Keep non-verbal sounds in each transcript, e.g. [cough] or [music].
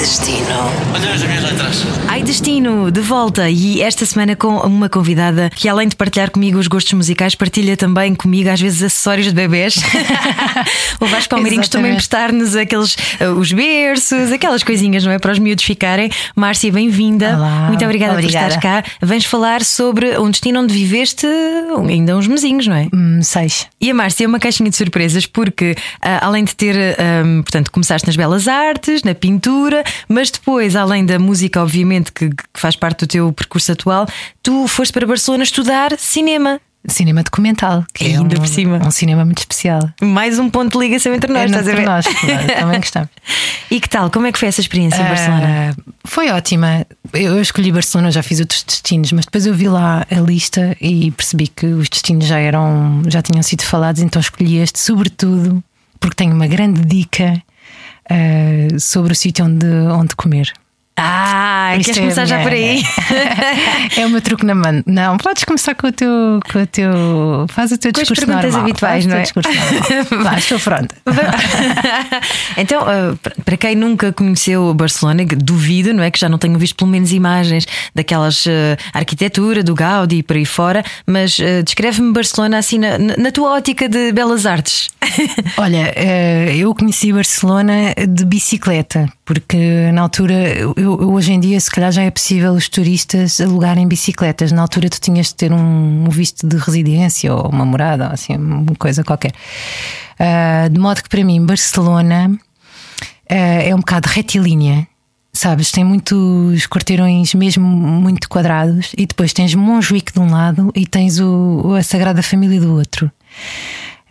Ai, destino. Olha as minhas letras. Ai Destino, de volta e esta semana com uma convidada que além de partilhar comigo os gostos musicais, partilha também comigo às vezes acessórios de bebés. [laughs] o Vasco Palmeirinho costuma emprestar-nos aqueles uh, os berços, aquelas coisinhas, não é? Para os miúdos ficarem. Márcia, bem-vinda. Olá, Muito obrigada, obrigada. por estares cá. Vens falar sobre um destino onde viveste ainda uns mesinhos, não é? Hum, seis. E a Márcia é uma caixinha de surpresas porque, ah, além de ter, portanto, começaste nas belas artes, na pintura, mas depois, além da música, obviamente, que, que faz parte do teu percurso atual, tu foste para Barcelona estudar cinema. Cinema documental, que é Ainda um, por cima. um cinema muito especial. Mais um ponto de ligação entre nós, é estás a entre ver? nós, também [laughs] gostamos. E que tal? Como é que foi essa experiência em Barcelona? Ah, foi ótima. Eu eu escolhi Barcelona, já fiz outros destinos, mas depois eu vi lá a lista e percebi que os destinos já eram, já tinham sido falados, então escolhi este, sobretudo porque tenho uma grande dica ah, sobre o sítio onde, onde comer. Ah, Isto queres é começar a já minha- por aí? é o meu truque na mão. Não, podes começar com o teu. Com o teu faz o teu Com as discurso perguntas normal. habituais, não é? discurso normal. Vai, estou pronta. [laughs] então, ah, para quem nunca conheceu Barcelona, duvido, não é? Que já não tenham visto pelo menos imagens daquelas ah, arquitetura, do Gaudi e por aí fora, mas ah, descreve-me Barcelona assim na, na tua ótica de belas artes. [laughs] Olha, eh, eu conheci Barcelona de bicicleta, porque na altura, eu, eu- hoje em dia, se calhar já é possível os turistas alugarem bicicletas. Na altura, tu tinhas de ter um, visto de residência ou uma morada, ou assim, uma coisa qualquer. Ah, de modo que para mim, Barcelona eh, é um bocado retilínea. Sabes, tem muitos quarteirões mesmo muito quadrados e depois tens Montjuic de um lado e tens o, a Sagrada Família do outro.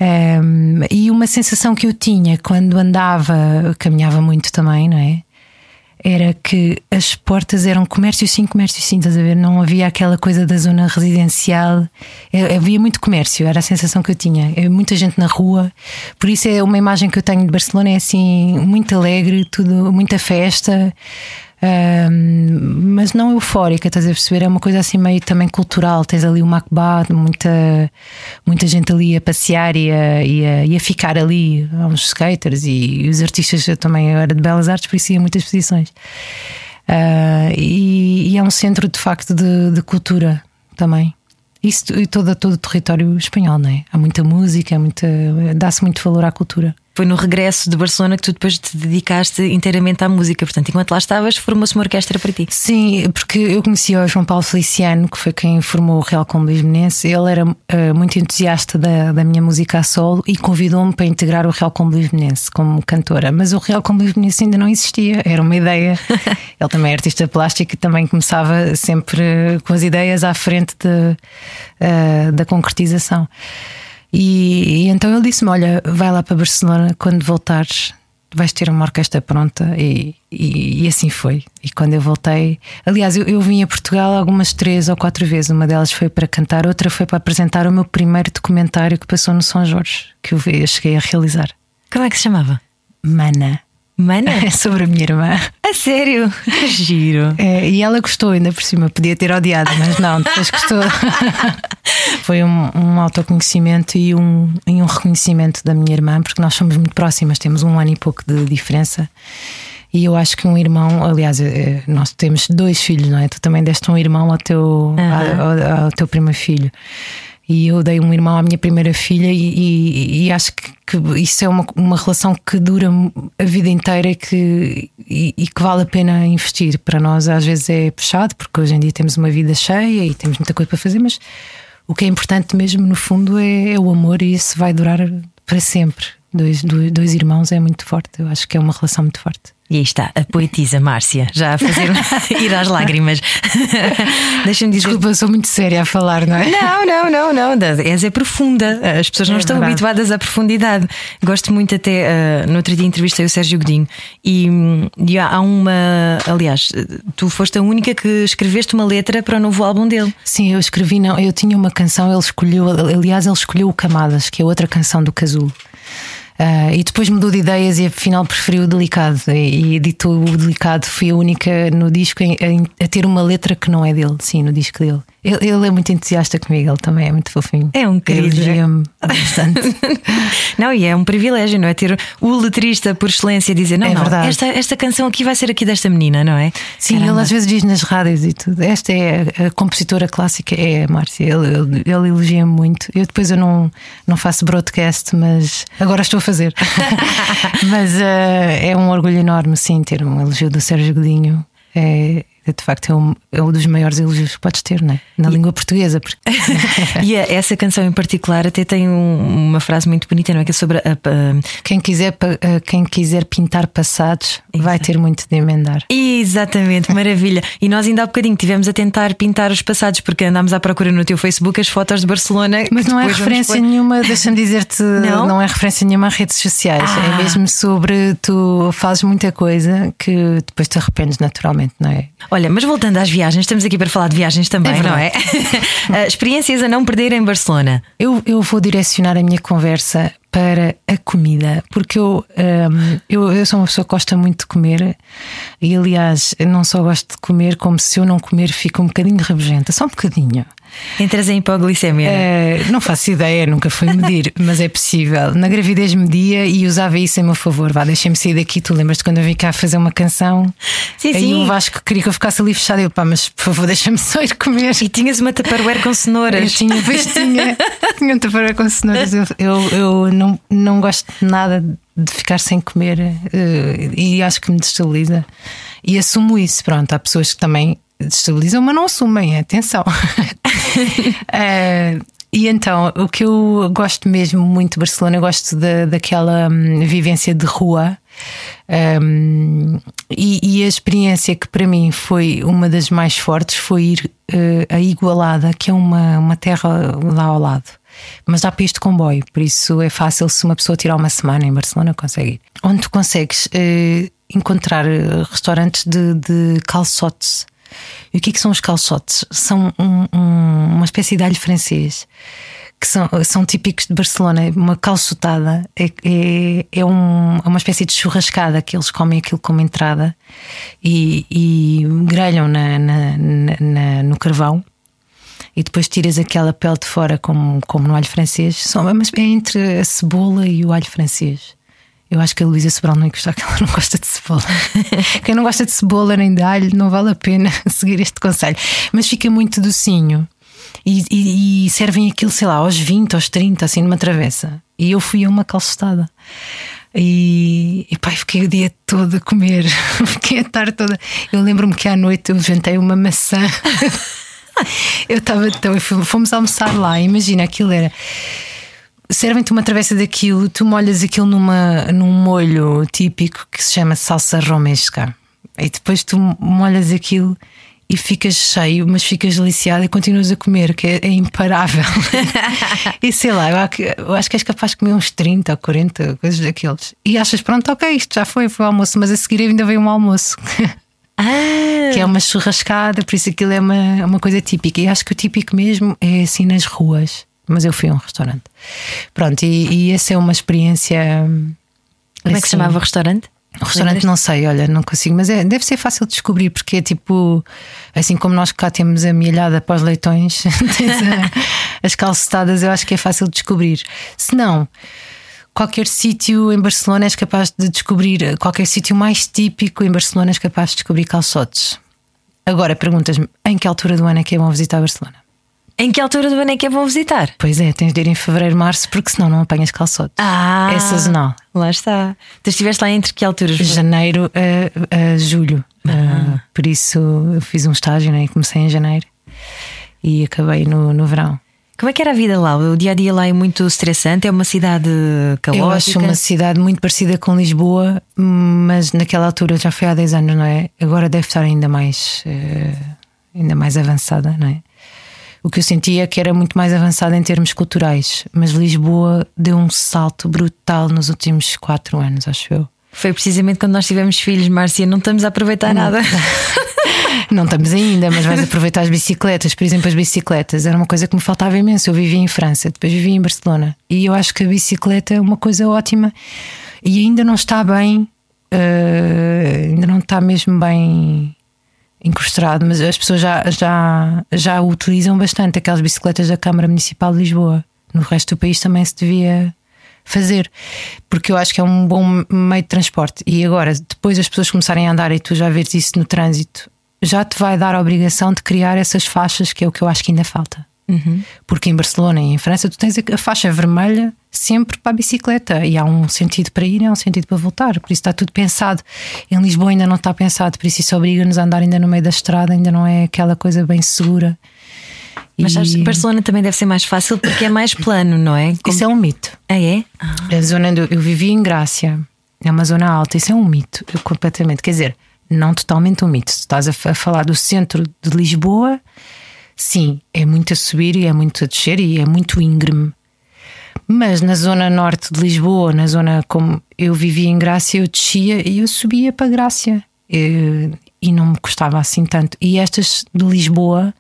Um, e uma sensação que eu tinha quando andava, caminhava muito também, não é? Era que as portas eram comércio sim, comércio sim, estás a ver? Não havia aquela coisa da zona residencial, Eh, havia muito comércio, era a sensação que eu tinha. É muita gente na rua, por isso é uma imagem que eu tenho de Barcelona, é assim, muito alegre, tudo, muita festa. Mas não eufórica, estás a perceber? É uma coisa assim meio também cultural. Tens ali o Macbá, muita, muita gente ali a passear e a, e a, e a ficar ali. Há uns skaters e, os artistas. Eu também eu era de Belas Artes, por isso ia muitas exposições. Ah, e, e é um centro de facto de, de cultura também. Isso e todo, todo o território espanhol, não é? Há muita música, muita, dá-se muito valor à cultura. Foi no regresso de Barcelona que tu depois te dedicaste inteiramente à música. Portanto, enquanto lá estavas, formou-se uma orquestra para ti. Sim, porque eu conheci o João Paulo Feliciano, que foi quem formou o Real Combo Lisbonense. Ele era eh, muito entusiasta da, da minha música a solo e convidou-me para integrar o Real Combo Lisbonense como cantora. Mas o Real Combo Lisbonense ainda não existia, era uma ideia. [laughs] Ele também é artista plástico e também começava sempre com as ideias à frente de, eh, da concretização. E, e então ele disse-me: Olha, vai lá para Barcelona quando voltares. Vais ter uma orquestra pronta e, e, e assim foi. E quando eu voltei, aliás, eu, eu vim a Portugal algumas três ou quatro vezes. Uma delas foi para cantar, outra foi para apresentar o meu primeiro documentário que passou no São Jorge, que eu, cheguei a realizar. Como é que se chamava? Mana. Mana? É sobre a minha irmã. A sério? Que Giro. É, e ela gostou ainda por cima, podia ter odiado, mas não, depois gostou. [laughs] Foi um, um autoconhecimento e um, e um reconhecimento da minha irmã, porque nós somos muito próximas, temos um ano e pouco de diferença. E eu acho que um irmão, aliás, eh, nós temos dois filhos, não é? Tu também deste um irmão ao teu, ao, ao- ao teu primeiro filho. E eu dei um irmão à minha primeira filha, e, e- e acho que, que isso é uma, uma relação que dura a vida inteira e que, e, e que vale a pena investir. Para nós, às vezes, é puxado, porque hoje em dia temos uma vida cheia e temos muita coisa para fazer, mas o que é importante mesmo, no fundo, é, é o amor, e isso vai durar para sempre. Dois, dois, dois irmãos é muito forte, eu acho que é uma relação muito forte. E aí está, a poetisa Márcia, já a fazer [laughs] ir às lágrimas. Deixa-me dizer. Desculpa, sou muito séria a falar, não é? Não, não, não, não. És é profunda. As pessoas não É estão verdade. habituadas à profundidade. Gosto muito até. ah, no outro dia entrevistei o Sérgio Godinho e, e há há uma. Aliás, tu foste a única que escreveste uma letra para o novo álbum dele. Sim, eu escrevi, não, eu tinha uma canção, ele escolheu, aliás, ele escolheu o Camadas, que é outra canção do Casulo. Ah, e depois mudou de ideias e afinal preferiu o delicado. E, e editou o delicado. Fui a única no disco a ter uma letra que não é dele, sim, no disco dele. Ele, ele é muito entusiasta comigo, ele também é muito fofinho. É um querido. Elogia-me [laughs] bastante. não, e é um privilégio, não é? Ter o letrista por excelência dizer: não, É não, verdade. esta, esta canção aqui vai ser aqui desta menina, não é? Sim, Caramba. ele às vezes diz nas rádios e tudo. Esta é a, compositora clássica, é a Márcia. Ele, ele, ele elogia-me muito. Eu depois eu não, não faço broadcast, mas agora estou a fazer. [laughs] mas eh, é um orgulho enorme, sim, ter um elogio do Sérgio Godinho. É, de facto, é um, é um dos maiores elogios que podes ter, não é? Na língua portuguesa. Porque... [laughs] E a- essa canção em particular até tem um- uma frase muito bonita, não é? Que é sobre a. a- quem, quiser, eh, quem quiser pintar passados vai ter muito de emendar. Exatamente, maravilha. E nós ainda há bocadinho tivemos a tentar pintar os passados, porque andámos à procura no teu Facebook as fotos de Barcelona. Mas não é referência pôr. nenhuma, deixa-me dizer-te, [laughs] Não? não? é referência nenhuma a redes sociais. Ah. É mesmo sobre tu fazes muita coisa que depois te arrependes naturalmente, não é? Olha, mas voltando às viagens, estamos aqui para falar de viagens também, É não é? [laughs] Ah, Experiências a não perder em Barcelona. Eu, eu vou direcionar a minha conversa para a comida, porque eu, hum, eu, eu sou uma pessoa que gosta muito de comer e, aliás, não só gosto de comer, como se eu não comer fico um bocadinho rabugenta, só um bocadinho. Entras em hipoglicemia. Eh, não faço ideia, nunca fui medir, [laughs] mas é possível. Na gravidez media e usava isso em meu favor. Vá, deixem-me sair daqui. Tu lembras-te quando eu vim cá fazer uma canção? Sim, Aí sim. o Vasco queria que eu ficasse ali fechada. Eu, pá, mas por favor, deixa-me só ir comer. E tinhas uma tupperware com Eu cenouras. tinha, pois tinha, [laughs] tinha um tapara com cenouras. Eu, eu, eu não, não gosto de nada de ficar sem comer eh, e acho que me destabiliza. E assumo isso. Pronto, há pessoas que também destabilizam, mas não assumem, atenção. [laughs] [laughs] Eh, e então, o que eu gosto mesmo muito de Barcelona, eu gosto da, daquela hum, vivência de rua. Um, e, e a experiência que para mim foi uma das mais fortes foi ir eh, a Igualada, que é uma, uma terra lá ao lado. Mas dá para ir de comboio, por isso é fácil se uma pessoa tirar uma semana em Barcelona, consegue ir. Onde tu consegues eh, encontrar restaurantes de, de calçotes. E o que, é que são os calçotes? São um- um- uma espécie de alho francês que são, são típicos de Barcelona. Uma calçotada é, é, é um- é uma espécie de churrascada que eles comem aquilo como entrada e, e grelham na- na- na- no carvão. E depois tiras aquela pele de fora, como, como no alho francês. São, mas é entre a cebola e o alho francês. Eu acho que a Luísa Sobral não ia gostar, que ela não gosta de cebola. [laughs] Quem não gosta de cebola nem de alho, não vale a pena [laughs] seguir este conselho. Mas fica muito docinho. E, e- e servem aquilo, sei lá, aos 20, aos 30, assim, numa travessa. E eu fui a uma calçotada. E, e pá, fiquei o dia todo a comer, [laughs] fiquei a tarde toda. Eu lembro-me que à noite eu jantei uma maçã. eu estava fomos- fomos almoçar lá. Imagina, aquilo era. Servem-te uma travessa daquilo, tu molhas aquilo numa, num molho típico que se chama salsa romesca. E depois tu molhas aquilo e ficas cheio, mas ficas deliciado e continuas a comer, que é, é imparável. [laughs] [laughs] e sei lá, eu, acho que- és capaz de comer uns 30 ou 40 coisas daqueles. E achas, pronto, ok, isto já foi, foi o almoço, mas a seguir ainda veio um almoço. [laughs] Ah, que é uma churrascada, por isso aquilo é uma, uma coisa típica. E acho que o típico mesmo é assim nas ruas. Mas eu fui a um restaurante. Pronto, e, e essa é uma experiência. como é que se chamava o restaurante? O restaurante não sei, olha, não consigo, mas é, deve ser fácil de descobrir, porque é tipo, assim como nós cá temos a mielhada para os leitões, [laughs] a- as calçotadas, eu acho que é fácil de descobrir. Se não, qualquer sítio em Barcelona és capaz de descobrir, qualquer sítio mais típico em Barcelona és capaz de descobrir calçotes. Agora perguntas-me em que altura do ano é que é bom visitar Barcelona? Em que altura do ano é que é bom visitar? Pois é, tens de ir em fevereiro, março, porque senão não apanhas calçotes. Ah, É sazonal. Lá está. Tu estiveste lá entre que alturas? janeiro a, a julho. Uh, por isso eu fiz um estágio né? e comecei em janeiro e acabei no, no verão. Como é que era a vida lá? O dia a dia lá é muito estressante? É uma cidade caótica? Eu acho uma cidade muito parecida com Lisboa, mas naquela altura já foi há 10 anos, não é? Agora deve estar ainda mais, eh, ainda mais avançada, não é? O que eu sentia é que era muito mais avançada em termos culturais, mas Lisboa deu um salto brutal nos últimos 4 anos, acho eu. Foi precisamente quando nós tivemos filhos, Márcia, não estamos a aproveitar nada. [laughs] Não estamos ainda, mas vais aproveitar as bicicletas. Por exemplo, as bicicletas era uma coisa que me faltava imenso. Eu vivia em França, depois vivia em Barcelona. E eu acho que a bicicleta é uma coisa ótima e ainda não está bem, eh, ainda não está mesmo bem incrustado, mas as pessoas já, já, já utilizam bastante aquelas bicicletas da Câmara Municipal de Lisboa. No resto do país também se devia fazer, porque eu acho que é um bom meio de transporte. E agora, depois as pessoas começarem a andar e tu já vês isso no trânsito, já te vai dar a obrigação de criar essas faixas, que é o que eu acho que ainda falta. Uhum. Porque em Barcelona e em França tu tens a faixa vermelha sempre para a bicicleta e há um sentido para ir e há um sentido para voltar. Por isso está tudo pensado. Em Lisboa ainda não está pensado, por isso isso obriga-nos a andar ainda no meio da estrada, ainda não é aquela coisa bem segura. Mas que Barcelona também deve ser mais fácil porque é mais plano, não é? Como... Isso é um mito. Ah, é? Ah. A zona onde eu vivi em Grácia é uma zona alta, isso é um mito, completamente. Quer dizer, não totalmente um mito. Se estás a falar do centro de Lisboa, sim, é muito a subir e é muito a descer e é muito íngreme. Mas na zona norte de Lisboa, na zona como eu vivia em Grácia, eu descia e eu subia para Grácia. E, e não me custava assim tanto. E estas de Lisboa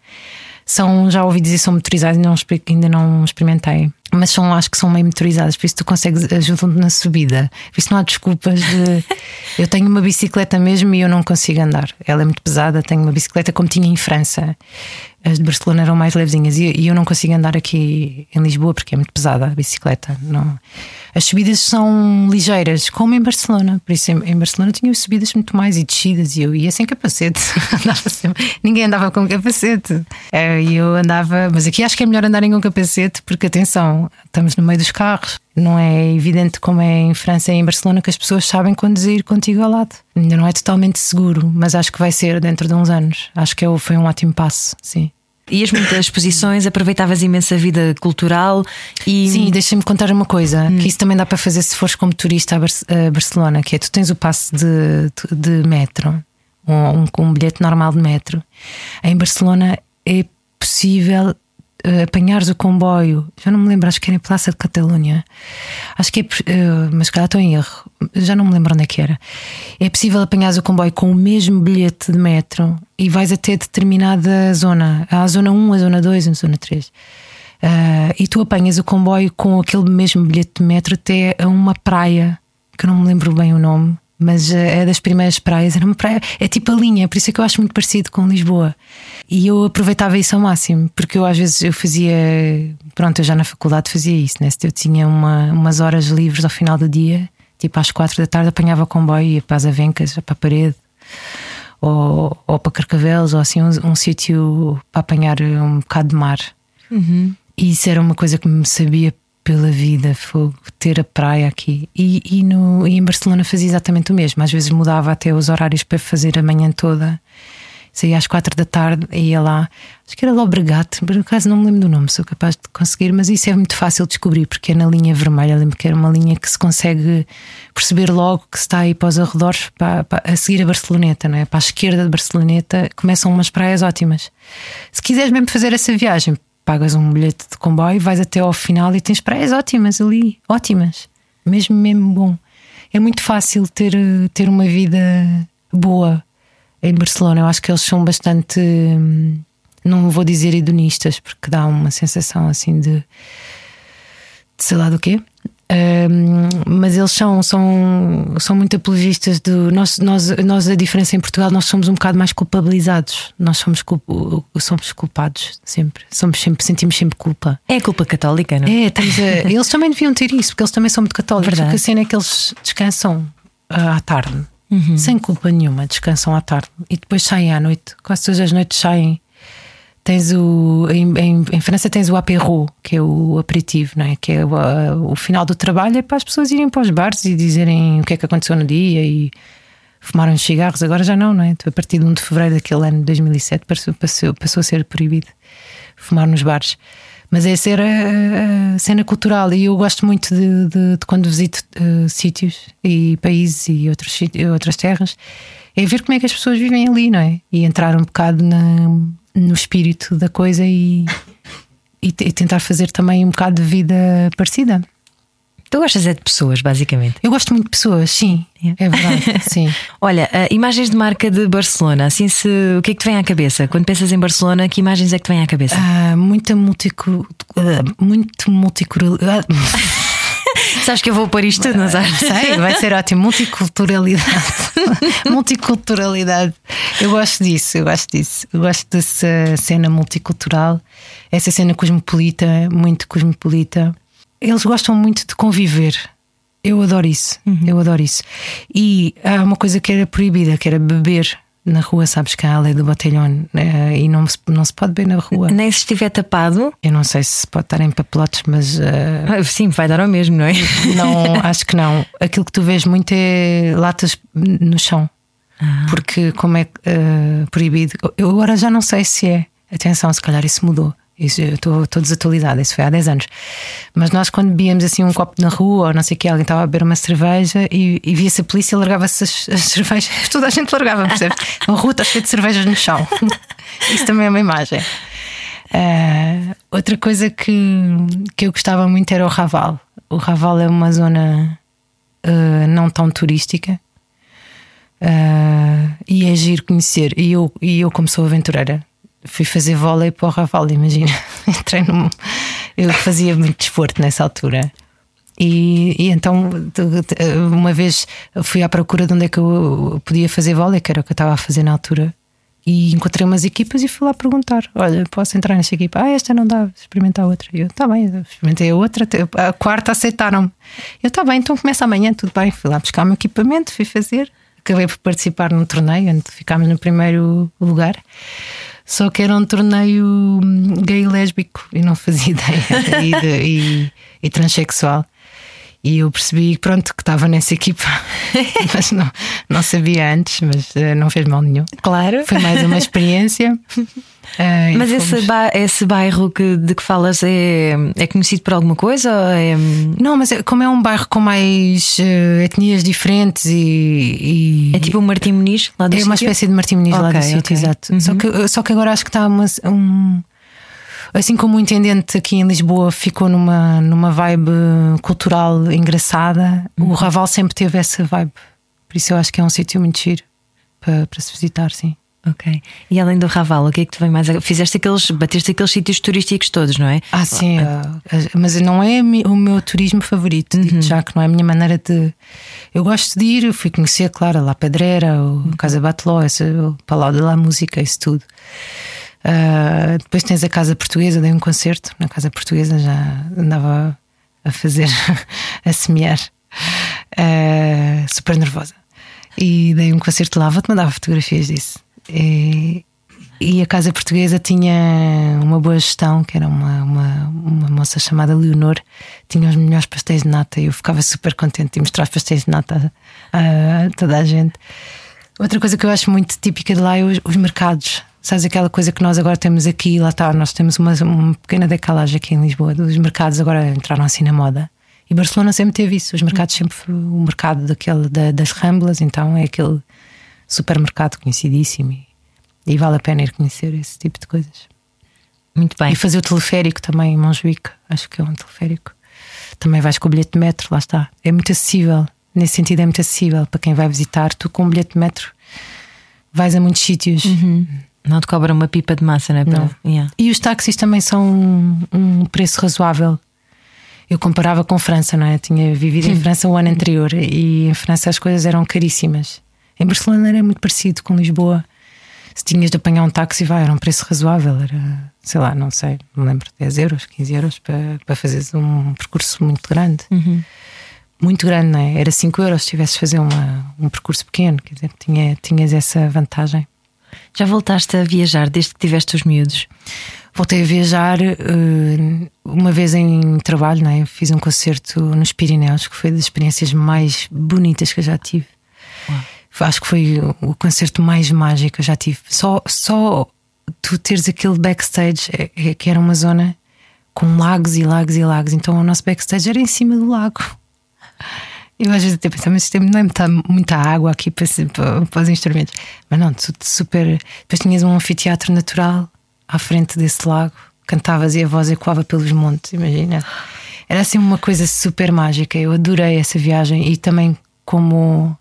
são, já ouvi dizer, são motorizadas, ainda não, ainda não experimentei. Mas são, acho que são meio motorizadas, por isso tu consegues, ajudam-te na subida. Por isso não há desculpas de. [laughs] eu tenho uma bicicleta mesmo e eu não consigo andar. Ela é muito pesada, tenho uma bicicleta como tinha em França. As de Barcelona eram mais levezinhas e, eu não consigo andar aqui em Lisboa porque é muito pesada a bicicleta. Não. As subidas são ligeiras, como em Barcelona. Por isso, em, Barcelona tinha subidas muito mais e descidas e eu ia sem capacete. [laughs] andava sempre, ninguém andava com capacete. É, e eu andava, mas aqui acho que é melhor andarem com capacete porque, atenção, estamos no meio dos carros. Não é evidente como é em França e em Barcelona que as pessoas sabem conduzir contigo ao lado. Ainda não é totalmente seguro, mas acho que vai ser dentro de uns anos. Acho que é foi um ótimo passo, sim. Ias muitas exposições, aproveitavas imensa vida cultural e. Sim, deixa-me contar uma coisa: hum. que isso também dá para fazer se fores como turista a, Bar a Barcelona, que é tu tens o passe de, de, metro, um, um, um bilhete normal de metro. Em Barcelona é possível apanhares o comboio, já não me lembro, acho que era em Praça de Catalunha, acho que é, uh, mas cá estou em erro, já não me lembro onde é que era. É possível apanhares o comboio com o mesmo bilhete de metro e vais até determinada zona. A zona 1, a zona 2, a zona 3. Uh, eh, e tu apanhas o comboio com aquele mesmo bilhete de metro até a uma praia, que eu não me lembro bem o nome, mas é das primeiras praias. Era uma praia, é tipo a linha, por isso é que eu acho muito parecido com Lisboa. E eu aproveitava isso ao máximo, porque eu às vezes eu fazia, pronto, eu já na faculdade fazia isso, né? Se eu tinha uma, umas horas livres ao final do dia, tipo às quatro da tarde, apanhava o comboio, ia para as avencas, para a parede, ou, ou para Carcavelos, ou assim, um, um sítio para apanhar um bocado de mar. Uhum. E isso era uma coisa que me sabia pela vida, fogo, ter a praia aqui. E, e, no, e em Barcelona fazia exatamente o mesmo. Às vezes mudava até os horários para fazer a manhã toda saía às quatro da tarde e ia lá. Acho que era Lobregat, por acaso não me lembro do nome, sou capaz de conseguir, mas isso é muito fácil de descobrir porque é na linha vermelha. Lembro que era uma linha que se consegue perceber logo que se está aí para os arredores para, para, a seguir a Barceloneta, não é? para a esquerda de Barceloneta começam umas praias ótimas. Se quiseres mesmo fazer essa viagem, pagas um bilhete de comboio, vais até ao final e tens praias ótimas ali, ótimas, mesmo mesmo bom. É muito fácil ter, ter uma vida boa em Barcelona. Eu acho que eles são bastante, hum, não vou dizer hedonistas, porque dá uma sensação assim de, de sei lá do quê. Um, mas eles são, são, são muito apologistas do. Nós, nós, nós, a diferença em Portugal, nós somos um bocado mais culpabilizados. Nós somos, culp, somos culpados sempre. Somos sempre. Sentimos sempre culpa. É a culpa católica, não é? a, [laughs] eles também deviam ter isso, porque eles também são muito católicos. Verdade. A cena é que eles descansam uh, à tarde uhum. sem culpa nenhuma, descansam à tarde e depois saem à noite. Quase todas as noites saem. Tens o, em, em, em França tens o apéro, que é o aperitivo, não é? que é o, o, final do trabalho, é para as pessoas irem para os bares e dizerem o que é que aconteceu no dia e fumar uns cigarros. Agora já não, não é? A partir de 1 de fevereiro daquele ano, 2007, passou, passou, passou a ser proibido fumar nos bares. Mas essa era a cena cultural e eu gosto muito de, de, de quando visito uh, sítios e países e outros, outras terras, é ver como é que as pessoas vivem ali, não é? E entrar um bocado na, no espírito da coisa e, e, e tentar fazer também um bocado de vida parecida. Tu gostas é de pessoas, basicamente? Eu gosto muito de pessoas, sim. É verdade, [laughs] sim. Olha, uh, imagens de marca de Barcelona, assim se o que é que te vem à cabeça? Quando pensas em Barcelona, que imagens é que te vem à cabeça? Uh, muita multicul... Uh, muito multicultural. [laughs] Sabes que eu vou pôr isto tudo nas artes. [laughs] Sei, vai ser ótimo. Multiculturalidade. [laughs] multiculturalidade. Eu gosto disso, eu gosto disso. Eu gosto dessa cena multicultural, essa cena cosmopolita, muito cosmopolita. Eles gostam muito de conviver. Eu adoro isso, uhum. eu adoro isso. E há uma coisa que era proibida, que era beber na rua, sabes que há a lei do botelhão uh, e não se, não se pode beber na rua. Nem se estiver tapado. Eu não sei se pode estar em papelotes, mas. Uh, sim, vai dar ao mesmo, não é? Não, [laughs] acho que não. Aquilo que tu vês muito é latas no chão. Ah. Porque, como é uh, proibido, eu agora já não sei se é. Atenção, se calhar isso mudou. Isso, eu estou desatualizada, isso foi há 10 anos. Mas nós, quando bebíamos assim um copo na rua, ou não sei o que, alguém estava a beber uma cerveja e, e via-se a polícia e largava-se as, as, [laughs] cervejas, toda a gente largava, percebe? A rua cheia de cervejas no chão. [laughs] Isso também é uma imagem. Uh, outra coisa que, que eu gostava muito era o Raval. O Raval é uma zona uh, não tão turística. Uh, e é giro conhecer. E eu, e eu como sou aventureira, fui fazer vôlei para o Raval, imagina. [laughs] Entrei num. Eu fazia muito desporto nessa altura. E, e, então, uma vez fui à procura de onde é que eu podia fazer vôlei, que era o que eu estava a fazer na altura. E encontrei umas equipas e fui lá perguntar: Olha, posso entrar nesta equipa? Ah, esta não dá, experimentar outra. E eu, tá bem, experimentei a outra, a quarta aceitaram-me. Eu, tá bem, então começa amanhã, tudo bem. Fui lá buscar o meu equipamento, fui fazer. Acabei por participar num torneio onde ficámos no primeiro lugar. Só que era um torneio hum, gay lésbico e não fazia [laughs] ideia e, de, e, e transexual. E eu percebi pronto, que estava nessa equipa, [laughs] mas não, não sabia antes, mas uh, não fez mal nenhum. Claro. Foi mais uma experiência. Uh, [laughs] mas esse, ba esse bairro que, de que falas é, é conhecido por alguma coisa? É... Não, mas é, como é um bairro com mais uh, etnias diferentes e, e, É tipo o Martim Muniz lá do É sítio? uma espécie de Martim Muniz okay, lá do okay. sítio, exato. Uhum. Só, que, só que agora acho que está uma, um Assim como o intendente aqui em Lisboa ficou numa, numa vibe cultural engraçada, uhum. o Raval sempre teve essa vibe. Por isso eu acho que é um sítio muito giro para, para se visitar, sim. Ok. E além do Raval, o que é que te vem mais? Fizeste aqueles, bateste aqueles sítios turísticos todos, não é? Ah, sim. Uh, mas não é o meu turismo favorito, uhum. já que não é a minha maneira de. Eu gosto de ir, fui conhecer, claro, La Pedreira, o uhum. Casa Bateló, o Palau de la Música, isso tudo. Uh, depois tens a Casa Portuguesa, dei um concerto na Casa Portuguesa, já andava a fazer, [laughs] a semear, uh, super nervosa. E dei um concerto lá, vou-te mandar fotografias disso. E, e, a Casa Portuguesa tinha uma boa gestão, que era uma, uma, uma moça chamada Leonor, tinha os melhores pastéis de nata e eu ficava super contente de mostrar os pastéis de nata a, a toda a gente. Outra coisa que eu acho muito típica de lá é os, os mercados. Sabes aquela coisa que nós agora temos aqui, lá está, nós temos uma, uma pequena decalagem aqui em Lisboa. Os mercados agora entraram assim na moda. E Barcelona sempre teve isso. Os mercados sempre o mercado daquele, da, das Ramblas, então é aquele supermercado conhecidíssimo. E, e, vale a pena ir conhecer esse tipo de coisas. Muito bem. E fazer o teleférico também em Montjuic, acho que é um teleférico. Também vais com o bilhete de metro, lá está. É muito acessível. Nesse sentido, é muito acessível para quem vai visitar. Tu com o bilhete de metro vais a muitos sítios. Uhum. Não te cobra uma pipa de massa, não é? Não. Yeah. E os táxis também são um, um, preço razoável. Eu comparava com França, não é? Tinha vivido em França o ano anterior e em França as coisas eram caríssimas. Em Barcelona era muito parecido com Lisboa. Se tinhas de apanhar um táxi, vai, era um preço razoável. Era, sei lá, não sei, não me lembro, 10 euros, 15 euros para, para fazeres um percurso muito grande. Uhum. Muito grande, não é? Era 5 euros se tivesses de fazer uma, um percurso pequeno, quer dizer, tinha, tinhas essa vantagem. Já voltaste a viajar desde que tiveste os miúdos? Voltei a viajar uh, uma vez em trabalho, não é? Fiz um concerto nos Pirineus, que foi das experiências mais bonitas que eu já tive. Uau. Acho que foi o concerto mais mágico que eu já tive. Só, só tu teres aquele backstage, é, é, que era uma zona com lagos e lagos e lagos. Então o nosso backstage era em cima do lago. Eu às vezes até pensava, mas tem, não é muita, muita água aqui para, para, para, os instrumentos. Mas não, tudo super. Depois tinhas um anfiteatro natural à frente desse lago, cantavas e a voz ecoava pelos montes, imagina. Era assim uma coisa super mágica. Eu adorei essa viagem e também como,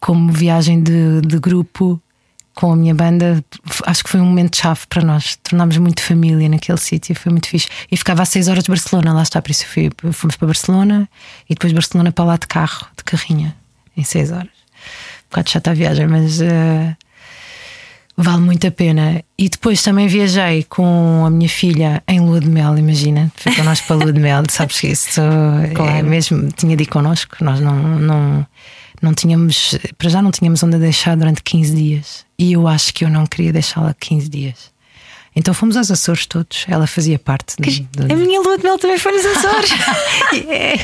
como viagem de, de grupo com a minha banda, acho que foi um momento chave para nós. Tornámos muito família naquele sítio, foi muito fixe. E ficava a 6 horas de Barcelona, lá está, por isso fui, fomos para Barcelona e depois Barcelona para lá de carro, de carrinha, em 6 horas. Um bocado chata a viagem, mas uh, vale muito a pena. E depois também viajei com a minha filha em lua de mel, imagina. Fui connosco para a lua de mel, sabes que isso claro. é mesmo, tinha de ir connosco, nós não, não, não tínhamos, para já não tínhamos onde a deixar durante 15 dias. E eu acho que eu não queria deixá-la 15 dias. Então fomos aos Açores todos, ela fazia parte do, do... A minha lua de mel também foi nos Açores. [laughs] yeah.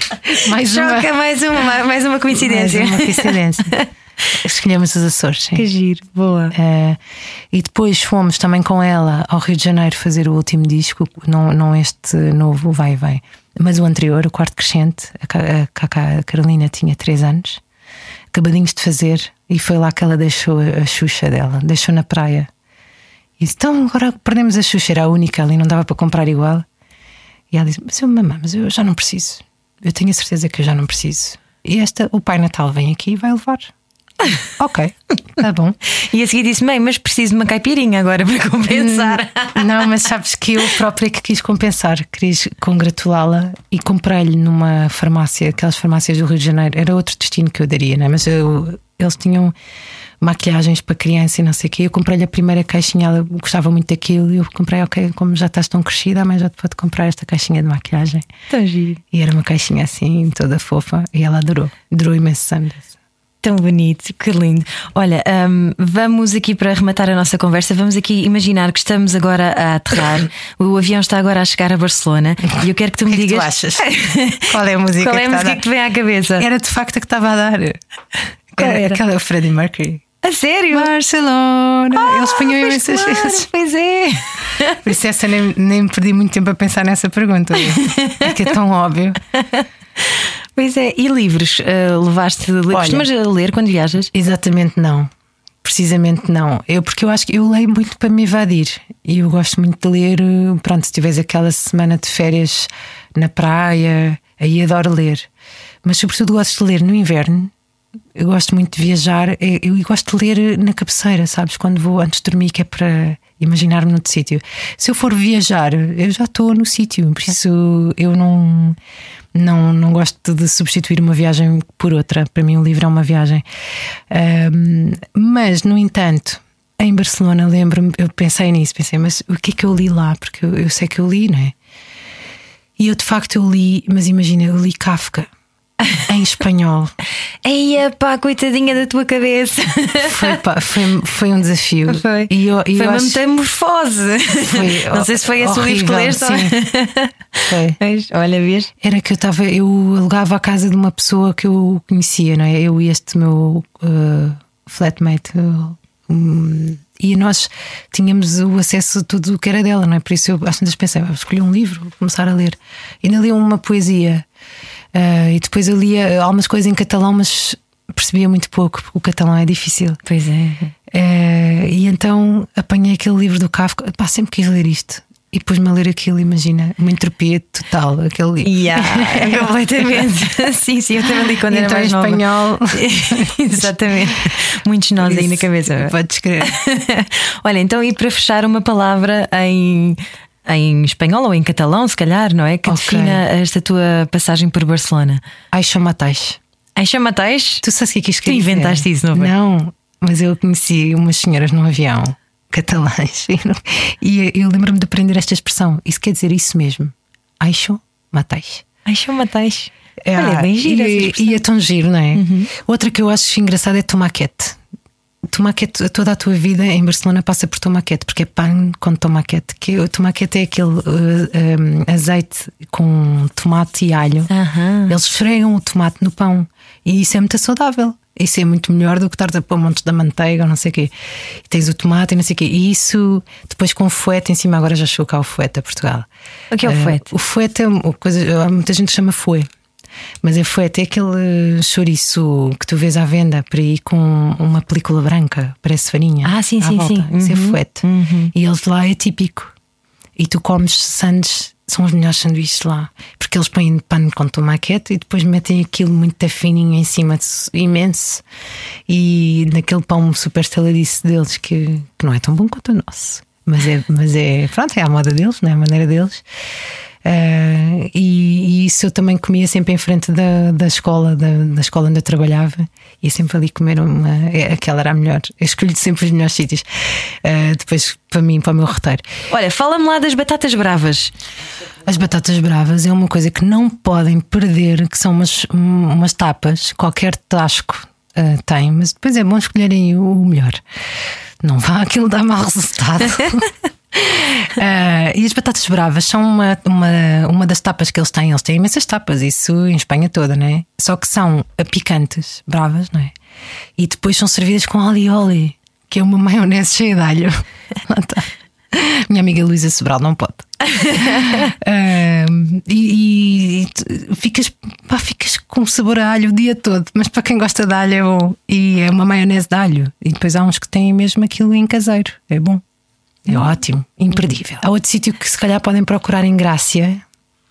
mais, uma... mais uma, mais uma coincidência. Mais uma coincidência. [laughs] Escolhemos os Açores, sim. Que giro, boa. Uh, e depois fomos também com ela ao Rio de Janeiro fazer o último disco, não, não este novo, vai e vem, mas o anterior, o quarto crescente. A, a, a Carolina tinha 3 anos, acabadinhos de fazer, e foi lá que ela deixou a, Xuxa dela, deixou na praia. E disse: Então agora perdemos a Xuxa, era a única ali, não dava para comprar igual. E ela disse: Mas eu, mamãe, mas eu já não preciso. Eu tenho a certeza que eu já não preciso. E esta, o Pai Natal vem aqui e vai levar. [laughs] ok, tá bom. E a seguir disse: Mãe, mas preciso de uma caipirinha agora para compensar. Hum, não, mas sabes que eu própria que quis compensar, quis congratulá-la e comprei-lhe numa farmácia, aquelas farmácias do Rio de Janeiro. Era outro destino que eu daria, né? mas eu, eles tinham maquilhagens para criança e não sei o quê. Eu comprei-lhe a primeira caixinha, ela gostava muito daquilo. E eu comprei, ok, como já estás tão crescida, mãe já te pode comprar esta caixinha de maquilhagem. Tão giro. E era uma caixinha assim, toda fofa, e ela adorou. Durou imensos anos. Tão bonito, que lindo. Olha, um, vamos aqui para arrematar a nossa conversa. Vamos aqui imaginar que estamos agora a aterrar. o avião está agora a chegar a Barcelona e eu quero que tu me que digas. É que tu achas? [laughs] Qual é a música? Qual é a que música que te vem à cabeça? Era de facto a que estava a dar. Qual era? Aquela Freddie Mercury. A sério? Barcelona! Ah, Eles punham imensas claro, vezes. Pois é. Por isso, essa nem, nem perdi muito tempo a pensar nessa pergunta. [laughs] É que é tão óbvio. Pois é, e livros? Uh, levaste livros? Costumas ler quando viajas? Exatamente não. Precisamente não. Eu, porque eu acho que eu leio muito para me evadir. E eu gosto muito de ler. Pronto, se tiveres aquela semana de férias na praia, aí adoro ler. Mas, sobretudo, gosto de ler no inverno eu gosto muito de viajar eu, eu gosto de ler na cabeceira, sabes? Quando vou antes de dormir, que é para imaginar-me noutro sítio. Se eu for viajar, eu já estou no sítio, por isso eu não, não, não gosto de substituir uma viagem por outra. Para mim, o livro é uma viagem. Um, mas, no entanto, em Barcelona, lembro-me, eu pensei nisso, pensei, mas o que é que eu li lá? Porque eu, eu sei que eu li, não é? E eu de facto eu li, mas imagina, eu li Kafka [laughs] em espanhol. Eia, pá, coitadinha da tua cabeça. Foi, pá, foi, foi um desafio. Foi, e eu, e foi uma acho... metamorfose. Foi [laughs] Não sei se foi esse o livro que leste. Foi. Mas, olha, vês? Era que eu estava, eu alugava a casa de uma pessoa que eu conhecia, não é? Eu e este meu uh, flatmate. Um, e nós tínhamos o acesso a tudo o que era dela, não é? Por isso eu às vezes pensei, vou escolher um livro, vou começar a ler. E ainda li uma poesia Uh, e depois eu lia algumas coisas em catalão, mas percebia muito pouco, porque o catalão é difícil. Pois é. Uh, e então apanhei aquele livro do Kafka, pá, sempre quis ler isto. E pus-me a ler aquilo, imagina, uma entropia total, aquele livro. Yeah, [laughs] completamente. [laughs] sim, sim, eu também li quando então, era mais em espanhol. [laughs] Exatamente. Muitos nós aí na cabeça. Podes crer. Olha, então, e para fechar uma palavra em em espanhol ou em catalão, se calhar, não é? Que Ok. defina esta tua passagem por Barcelona. Aixa Matais. Aixa Matais? Tu sabes o que é que isto Tu dizer? inventaste isso, não foi? Não, mas eu conheci umas senhoras num avião [laughs] catalãs e eu lembro-me de aprender esta expressão. Isso quer dizer isso mesmo. Aixo Matais. Aixa Matais. É, Olha, bem essa e. Uhum. e é tão giro, não é? Outra que eu acho engraçada é tomaquete. Tomaquete, toda a tua vida em Barcelona passa por tomaquete, porque é pão com tomaquete. Que o tomaquete é aquele uh, um, azeite com tomate e alho. Aham. Eles esfregam o tomate no pão e isso é muito saudável. Isso é muito melhor do que estar a pôr montes da manteiga ou não sei o quê. E tens o tomate e não sei o quê. E isso depois com o fuete em cima, agora já chegou cá o fuete a Portugal. O que é o Eh, fuete? o fuete é uma coisa, muita gente chama fouet. Mas é fuete, é aquele chouriço que tu vês à venda por aí com uma película branca, parece farinha. Ah, sim, sim, volta. sim. Isso é Uhum, fuete. E eles lá é típico. E tu comes sandes são os melhores sanduíches lá. Porque eles põem pano com tomaquete e depois metem aquilo muito fininho em cima, imenso. E naquele pão super estaladiço deles, que, que não é tão bom quanto o nosso. Mas é, mas é, pronto, é a moda deles, não é a maneira deles. Uh, e, e, isso eu também comia sempre em frente da, da escola, da, da escola onde eu trabalhava, ia sempre ali comer uma. É, aquela era a melhor. Eu escolhi sempre os melhores sítios. Uh, depois, para mim, para o meu roteiro. Olha, fala-me lá das batatas bravas. As batatas bravas é uma coisa que não podem perder, que são umas, umas tapas, qualquer tasco uh, tem, mas depois é bom escolherem o melhor. Não vá aquilo dar mau resultado. [laughs] Uh, [laughs] e as batatas bravas são uma, uma, uma das tapas que eles têm. Eles têm imensas tapas, isso em Espanha toda, né? Só que são picantes, bravas, não é? E depois são servidas com alioli, que é uma maionese cheia de alho. [laughs] Tá. Minha amiga Luísa Sobral não pode. [laughs] uh, e, e ficas, pá, ficas com sabor a alho o dia todo, mas para quem gosta de alho é bom. E é uma maionese de alho. E depois há uns que têm mesmo aquilo em caseiro, é bom. É ótimo, imperdível. Há outro sítio que se calhar podem procurar em Grácia,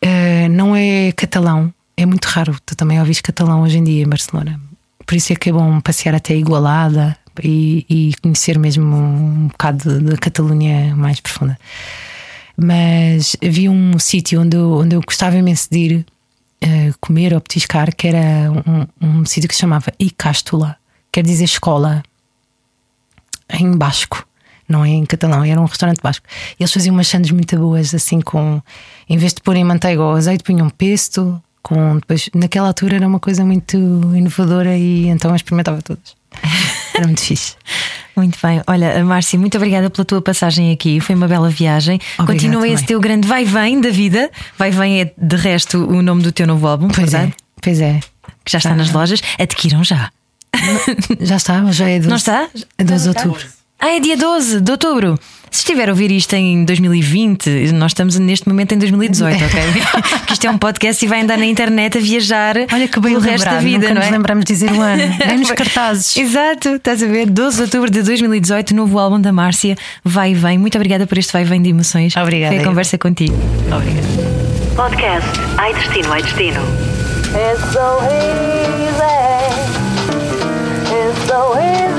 uh, não é catalão, é muito raro. Tu também ouvis catalão hoje em dia em Barcelona. Por isso é que é bom passear até Igualada e, e conhecer mesmo um bocado da Catalunha mais profunda. Mas havia um sítio onde eu, onde eu gostava imenso de ir uh, comer ou petiscar, que era um, um sítio que se chamava Icástula, quer dizer escola, em basco não é em catalão, era um restaurante basco. Eles faziam umas sandes muito boas, assim, com. Em vez de porem manteiga ou azeite, punham pesto. Com, depois, naquela altura era uma coisa muito inovadora e então eu experimentava todas. Era muito fixe. [laughs] Muito bem. Olha, Márcia, muito obrigada pela tua passagem aqui. Foi uma bela viagem. Obrigada Continua também. esse teu grande vai-vem da vida. Vai-vem é, de resto, o nome do teu novo álbum, pois verdade? é. Pois é. Que já está ah. nas lojas. Adquiram já. Já está, já é 12, Não está? É 12 de outubro. Ah, é dia 12 de outubro. Se estiver a ouvir isto em 2020, nós estamos neste momento em 2018, [laughs] ok? [laughs] Porque isto é um podcast e vai andar na internet a viajar Olha que bem o resto da vida, Nunca não é? lembramos de dizer o ano, [laughs] nem nos cartazes. Exato, estás a ver? 12 de outubro de 2018, novo álbum da Márcia, Vai e Vem. Muito obrigada por este Vai e Vem de emoções. Obrigada. Foi a conversa contigo. Obrigada. Podcast Ai Destino, Ai Destino. It's so easy. It's so easy